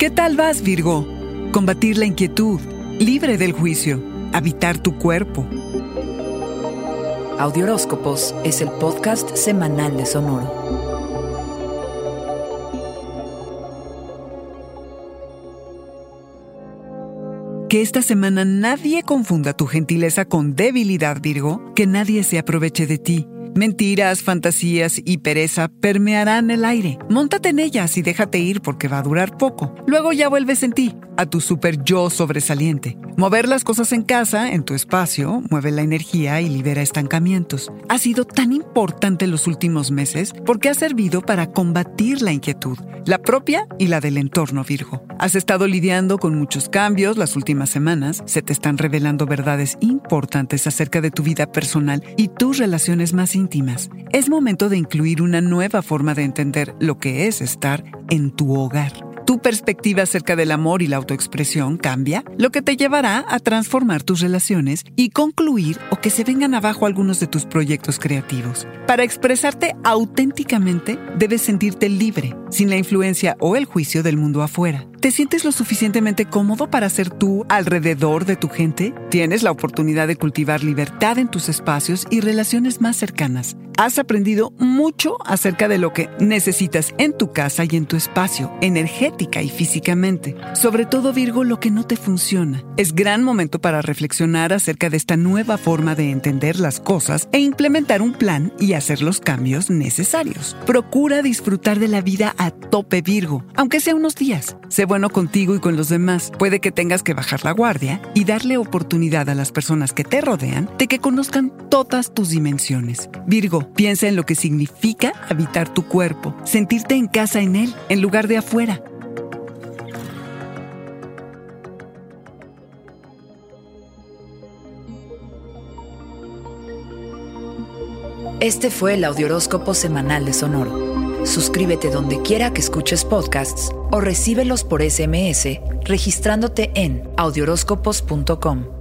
¿Qué tal vas, Virgo? Combatir la inquietud, libre del juicio, habitar tu cuerpo. Audioróscopos es el podcast semanal de Sonoro. Que esta semana nadie confunda tu gentileza con debilidad, Virgo, que nadie se aproveche de ti. Mentiras, fantasías y pereza permearán el aire. Móntate en ellas y déjate ir porque va a durar poco. Luego ya vuelves en ti, a tu super yo sobresaliente. Mover las cosas en casa, en tu espacio, mueve la energía y libera estancamientos. Ha sido tan importante los últimos meses porque ha servido para combatir la inquietud, la propia y la del entorno Virgo. Has estado lidiando con muchos cambios las últimas semanas, se te están revelando verdades importantes acerca de tu vida personal y tus relaciones más Es momento de incluir una nueva forma de entender lo que es estar en tu hogar. Tu perspectiva acerca del amor y la autoexpresión cambia, lo que te llevará a transformar tus relaciones y concluir o que se vengan abajo algunos de tus proyectos creativos. Para expresarte auténticamente, debes sentirte libre, sin la influencia o el juicio del mundo afuera. ¿Te sientes lo suficientemente cómodo para ser tú alrededor de tu gente? Tienes la oportunidad de cultivar libertad en tus espacios y relaciones más cercanas. Has aprendido mucho acerca de lo que necesitas en tu casa y en tu espacio, energética y físicamente. Sobre todo, Virgo, lo que no te funciona. Es gran momento para reflexionar acerca de esta nueva forma de entender las cosas e implementar un plan y hacer los cambios necesarios. Procura disfrutar de la vida a tope, Virgo, aunque sea unos días. Sé bueno contigo y con los demás. Puede que tengas que bajar la guardia y darle oportunidad a las personas que te rodean de que conozcan todas tus dimensiones. Virgo, Piensa en lo que significa habitar tu cuerpo, sentirte en casa en él, en lugar de afuera. Este fue el Audioróscopo Semanal de Sonoro. Suscríbete donde quiera que escuches podcasts o recíbelos por SMS registrándote en audioróscopos.com.